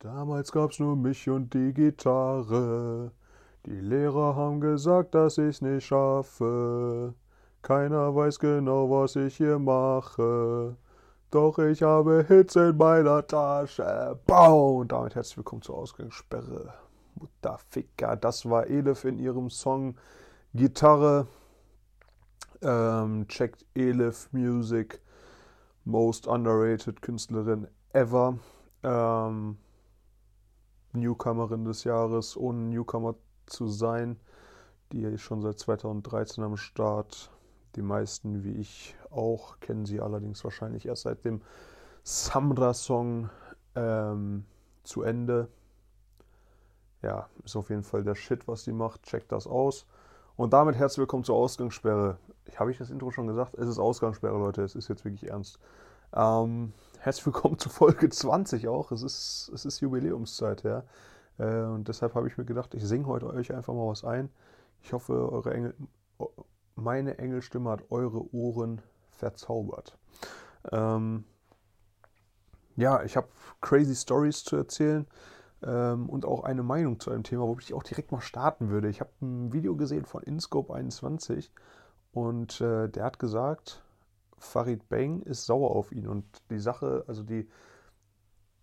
Damals gab's nur mich und die Gitarre. Die Lehrer haben gesagt, dass ich's nicht schaffe. Keiner weiß genau, was ich hier mache. Doch ich habe Hits in meiner Tasche. Bau! Und damit herzlich willkommen zur Ausgangssperre. Mutterficker. Das war Elif in ihrem Song Gitarre. Ähm, checkt Elif Music. Most underrated Künstlerin ever. Ähm, Newcomerin des Jahres, ohne Newcomer zu sein. Die schon seit 2013 am Start. Die meisten, wie ich auch, kennen sie allerdings wahrscheinlich erst seit dem Samra-Song ähm, zu Ende. Ja, ist auf jeden Fall der Shit, was die macht. Checkt das aus. Und damit herzlich willkommen zur Ausgangssperre. Habe ich das Intro schon gesagt? Es ist Ausgangssperre, Leute. Es ist jetzt wirklich ernst. Ähm, herzlich willkommen zu Folge 20 auch. Es ist, es ist Jubiläumszeit, ja. Äh, und deshalb habe ich mir gedacht, ich singe heute euch einfach mal was ein. Ich hoffe, eure Engel, meine Engelstimme hat eure Ohren verzaubert. Ähm, ja, ich habe crazy Stories zu erzählen ähm, und auch eine Meinung zu einem Thema, wo ich auch direkt mal starten würde. Ich habe ein Video gesehen von InScope21 und äh, der hat gesagt, Farid Bang ist sauer auf ihn und die Sache, also die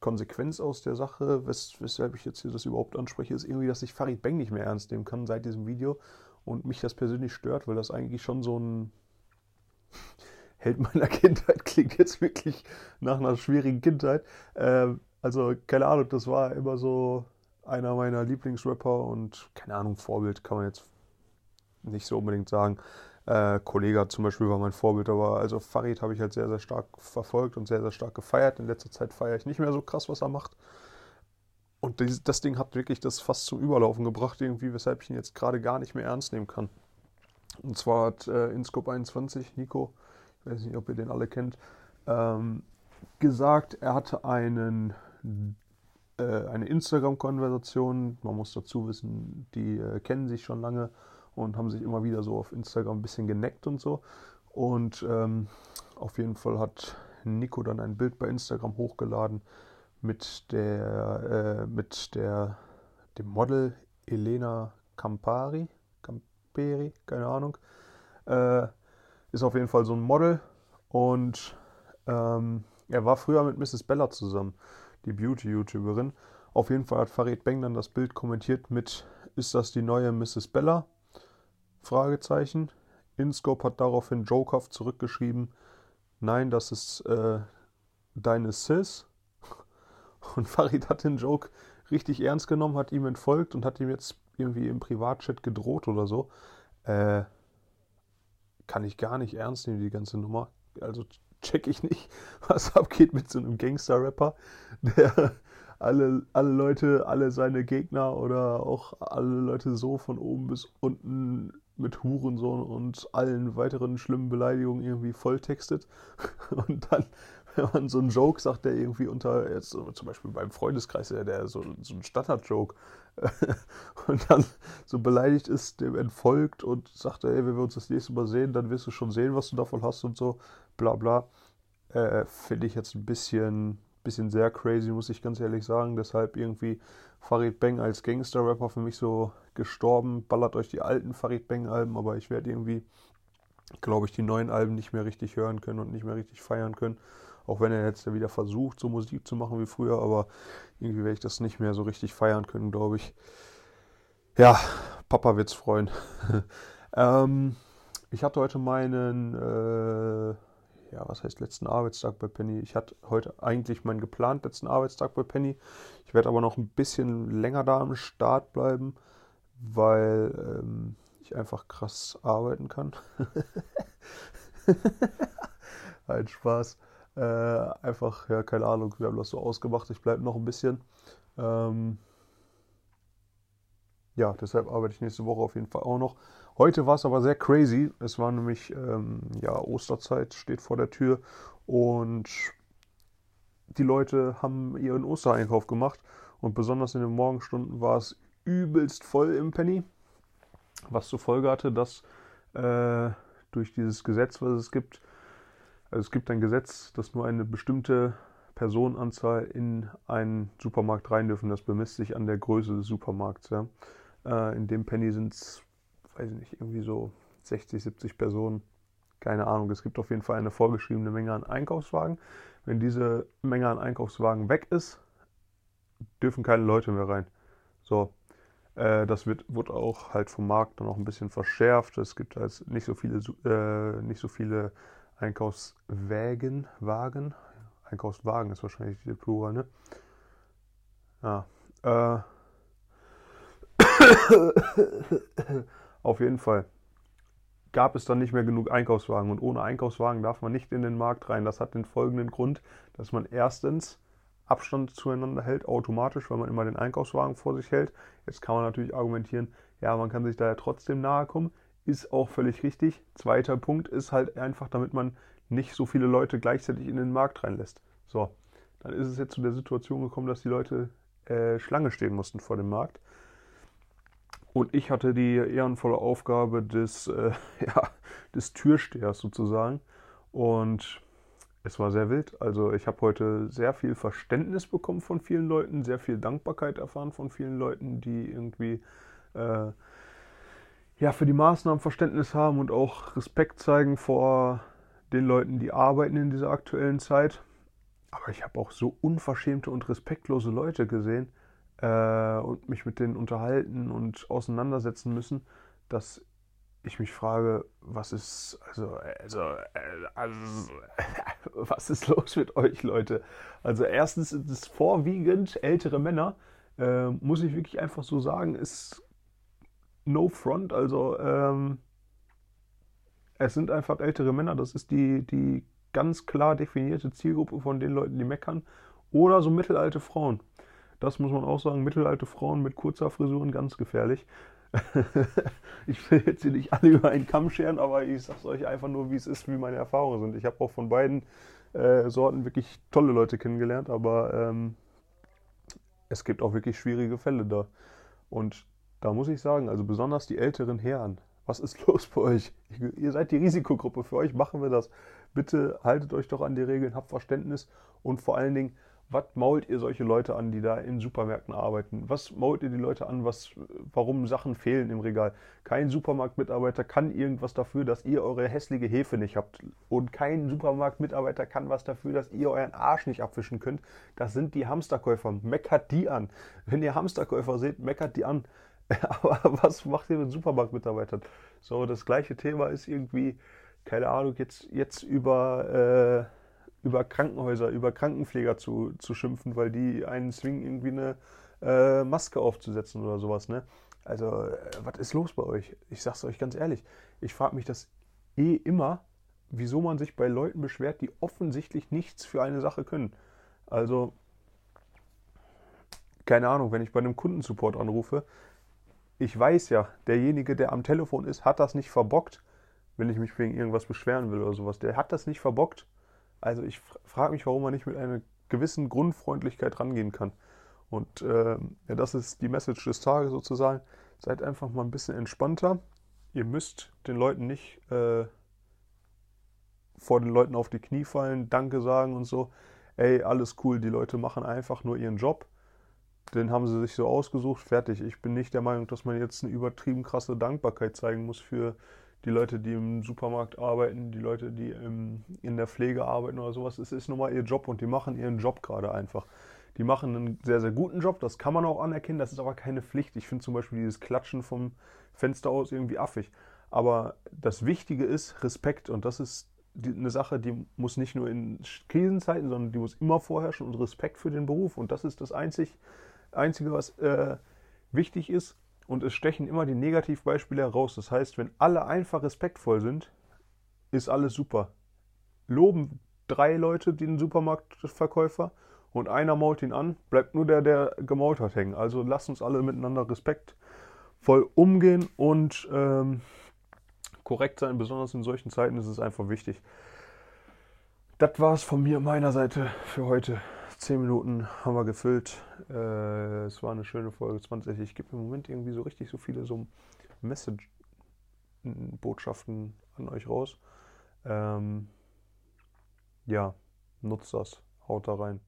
Konsequenz aus der Sache, wes weshalb ich jetzt hier das überhaupt anspreche, ist irgendwie, dass ich Farid Bang nicht mehr ernst nehmen kann seit diesem Video und mich das persönlich stört, weil das eigentlich schon so ein Held meiner Kindheit klingt jetzt wirklich nach einer schwierigen Kindheit. Äh, also keine Ahnung, das war immer so einer meiner Lieblingsrapper und keine Ahnung, Vorbild kann man jetzt nicht so unbedingt sagen. Äh, Kollega zum Beispiel war mein Vorbild, aber also Farid habe ich halt sehr, sehr stark verfolgt und sehr, sehr stark gefeiert. In letzter Zeit feiere ich nicht mehr so krass, was er macht. Und das, das Ding hat wirklich das fast zum Überlaufen gebracht, irgendwie, weshalb ich ihn jetzt gerade gar nicht mehr ernst nehmen kann. Und zwar hat äh, Inscope 21, Nico, ich weiß nicht, ob ihr den alle kennt, ähm, gesagt, er hatte einen, äh, eine Instagram-Konversation. Man muss dazu wissen, die äh, kennen sich schon lange und haben sich immer wieder so auf Instagram ein bisschen geneckt und so. Und ähm, auf jeden Fall hat Nico dann ein Bild bei Instagram hochgeladen mit der, äh, mit der, dem Model Elena Campari, Camperi, keine Ahnung. Äh, ist auf jeden Fall so ein Model und ähm, er war früher mit Mrs. Bella zusammen, die Beauty-YouTuberin. Auf jeden Fall hat Farid Beng dann das Bild kommentiert mit, ist das die neue Mrs. Bella? Fragezeichen. InScope hat daraufhin jokehaft zurückgeschrieben, nein, das ist äh, deine Sis. Und Farid hat den Joke richtig ernst genommen, hat ihm entfolgt und hat ihm jetzt irgendwie im Privatchat gedroht oder so. Äh, kann ich gar nicht ernst nehmen, die ganze Nummer. Also check ich nicht, was abgeht mit so einem Gangster-Rapper, der alle, alle Leute, alle seine Gegner oder auch alle Leute so von oben bis unten mit Hurensohn und allen weiteren schlimmen Beleidigungen irgendwie volltextet. Und dann, wenn man so einen Joke sagt, der irgendwie unter, jetzt zum Beispiel beim Freundeskreis, der, der so, so ein Standard-Joke, und dann so beleidigt ist, dem entfolgt und sagt, ey, wenn wir uns das nächste Mal sehen, dann wirst du schon sehen, was du davon hast und so, bla bla. Äh, Finde ich jetzt ein bisschen, bisschen sehr crazy, muss ich ganz ehrlich sagen. Deshalb irgendwie Farid Bang als Gangster-Rapper für mich so gestorben. Ballert euch die alten Farid Bang-Alben, aber ich werde irgendwie, glaube ich, die neuen Alben nicht mehr richtig hören können und nicht mehr richtig feiern können. Auch wenn er jetzt wieder versucht, so Musik zu machen wie früher, aber irgendwie werde ich das nicht mehr so richtig feiern können, glaube ich. Ja, Papa wird's freuen. ähm, ich hatte heute meinen äh, ja, was heißt letzten Arbeitstag bei Penny? Ich hatte heute eigentlich meinen geplant letzten Arbeitstag bei Penny. Ich werde aber noch ein bisschen länger da am Start bleiben, weil ähm, ich einfach krass arbeiten kann. ein Spaß. Äh, einfach, ja, keine Ahnung, wir haben das so ausgemacht. Ich bleibe noch ein bisschen. Ähm, ja, deshalb arbeite ich nächste Woche auf jeden Fall auch noch. Heute war es aber sehr crazy. Es war nämlich, ähm, ja, Osterzeit steht vor der Tür und die Leute haben ihren Ostereinkauf gemacht und besonders in den Morgenstunden war es übelst voll im Penny, was zur Folge hatte, dass äh, durch dieses Gesetz, was es gibt, also es gibt ein Gesetz, dass nur eine bestimmte Personenanzahl in einen Supermarkt rein dürfen. Das bemisst sich an der Größe des Supermarkts. Ja. Äh, in dem Penny sind es, weiß ich nicht, irgendwie so 60, 70 Personen. Keine Ahnung. Es gibt auf jeden Fall eine vorgeschriebene Menge an Einkaufswagen. Wenn diese Menge an Einkaufswagen weg ist, dürfen keine Leute mehr rein. So, äh, das wird, wird auch halt vom Markt dann auch ein bisschen verschärft. Es gibt halt nicht so viele, äh, nicht so viele Einkaufswägen, Wagen. Einkaufswagen ist wahrscheinlich der Plural, ne? Ja. Äh, auf jeden Fall gab es dann nicht mehr genug Einkaufswagen und ohne Einkaufswagen darf man nicht in den Markt rein. Das hat den folgenden Grund, dass man erstens Abstand zueinander hält, automatisch, weil man immer den Einkaufswagen vor sich hält. Jetzt kann man natürlich argumentieren, ja, man kann sich da ja trotzdem nahe kommen. Ist auch völlig richtig. Zweiter Punkt ist halt einfach, damit man nicht so viele Leute gleichzeitig in den Markt reinlässt. So, dann ist es jetzt zu der Situation gekommen, dass die Leute äh, Schlange stehen mussten vor dem Markt. Und ich hatte die ehrenvolle Aufgabe des, äh, ja, des Türstehers sozusagen. Und es war sehr wild. Also ich habe heute sehr viel Verständnis bekommen von vielen Leuten, sehr viel Dankbarkeit erfahren von vielen Leuten, die irgendwie äh, ja, für die Maßnahmen Verständnis haben und auch Respekt zeigen vor den Leuten, die arbeiten in dieser aktuellen Zeit. Aber ich habe auch so unverschämte und respektlose Leute gesehen äh, und mich mit denen unterhalten und auseinandersetzen müssen, dass ich mich frage, was ist, also, also, also, was ist los mit euch, Leute? Also erstens sind es vorwiegend ältere Männer, äh, muss ich wirklich einfach so sagen, ist no front, also ähm, es sind einfach ältere Männer, das ist die, die ganz klar definierte Zielgruppe von den Leuten, die meckern, oder so mittelalte Frauen. Das muss man auch sagen, mittelalte Frauen mit kurzer Frisuren, ganz gefährlich. ich will jetzt hier nicht alle über einen Kamm scheren, aber ich sage es euch einfach nur, wie es ist, wie meine Erfahrungen sind. Ich habe auch von beiden äh, Sorten wirklich tolle Leute kennengelernt, aber ähm, es gibt auch wirklich schwierige Fälle da. Und da muss ich sagen, also besonders die älteren Herren, was ist los bei euch? Ihr seid die Risikogruppe, für euch machen wir das. Bitte haltet euch doch an die Regeln, habt Verständnis und vor allen Dingen was mault ihr solche Leute an, die da in Supermärkten arbeiten? Was mault ihr die Leute an, was, warum Sachen fehlen im Regal? Kein Supermarktmitarbeiter kann irgendwas dafür, dass ihr eure hässliche Hefe nicht habt. Und kein Supermarktmitarbeiter kann was dafür, dass ihr euren Arsch nicht abwischen könnt. Das sind die Hamsterkäufer. Meckert die an. Wenn ihr Hamsterkäufer seht, meckert die an. Aber was macht ihr mit Supermarktmitarbeitern? So, das gleiche Thema ist irgendwie, keine Ahnung, jetzt, jetzt über. Äh, über Krankenhäuser, über Krankenpfleger zu, zu schimpfen, weil die einen zwingen, irgendwie eine äh, Maske aufzusetzen oder sowas. Ne? Also, äh, was ist los bei euch? Ich sag's euch ganz ehrlich, ich frage mich das eh immer, wieso man sich bei Leuten beschwert, die offensichtlich nichts für eine Sache können. Also, keine Ahnung, wenn ich bei einem Kundensupport anrufe, ich weiß ja, derjenige, der am Telefon ist, hat das nicht verbockt, wenn ich mich wegen irgendwas beschweren will oder sowas. Der hat das nicht verbockt also ich frage mich, warum man nicht mit einer gewissen Grundfreundlichkeit rangehen kann. Und äh, ja, das ist die Message des Tages sozusagen. Seid einfach mal ein bisschen entspannter. Ihr müsst den Leuten nicht äh, vor den Leuten auf die Knie fallen, Danke sagen und so. Ey, alles cool, die Leute machen einfach nur ihren Job. Den haben sie sich so ausgesucht, fertig. Ich bin nicht der Meinung, dass man jetzt eine übertrieben krasse Dankbarkeit zeigen muss für die Leute, die im Supermarkt arbeiten, die Leute, die im, in der Pflege arbeiten oder sowas. Es ist nun mal ihr Job und die machen ihren Job gerade einfach. Die machen einen sehr, sehr guten Job, das kann man auch anerkennen, das ist aber keine Pflicht. Ich finde zum Beispiel dieses Klatschen vom Fenster aus irgendwie affig. Aber das Wichtige ist Respekt und das ist eine Sache, die muss nicht nur in Krisenzeiten, sondern die muss immer vorherrschen und Respekt für den Beruf. Und das ist das Einzig, Einzige, was äh, wichtig ist und es stechen immer die Negativbeispiele heraus. Das heißt, wenn alle einfach respektvoll sind, ist alles super. Loben drei Leute den Supermarktverkäufer und einer mault ihn an, bleibt nur der, der gemault hat, hängen. Also lasst uns alle miteinander respektvoll umgehen und ähm, korrekt sein. Besonders in solchen Zeiten ist es einfach wichtig. Das war es von mir, meiner Seite für heute. Zehn Minuten haben wir gefüllt. Äh, es war eine schöne Folge 20. Ich gebe im Moment irgendwie so richtig so viele so Message-Botschaften an euch raus. Ähm, ja, nutzt das. Haut da rein.